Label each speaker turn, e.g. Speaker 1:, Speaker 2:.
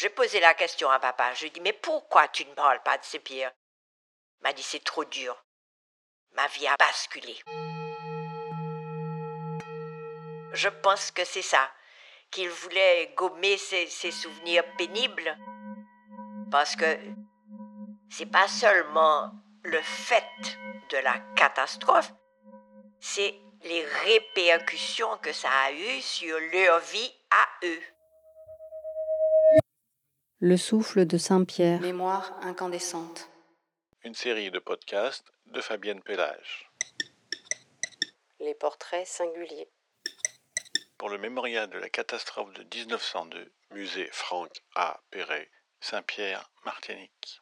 Speaker 1: J'ai posé la question à papa. Je lui ai mais pourquoi tu ne parles pas de ces pierres? M'a dit, c'est trop dur. Ma vie a basculé. Je pense que c'est ça, qu'il voulait gommer ses, ses souvenirs pénibles. Parce que c'est pas seulement le fait de la catastrophe, c'est les répercussions que ça a eues sur leur vie à eux.
Speaker 2: Le souffle de Saint-Pierre.
Speaker 3: Mémoire incandescente.
Speaker 4: Une série de podcasts de Fabienne Pellage.
Speaker 3: Les portraits singuliers.
Speaker 4: Pour le mémorial de la catastrophe de 1902, musée Franck A. Perret, Saint-Pierre, Martinique.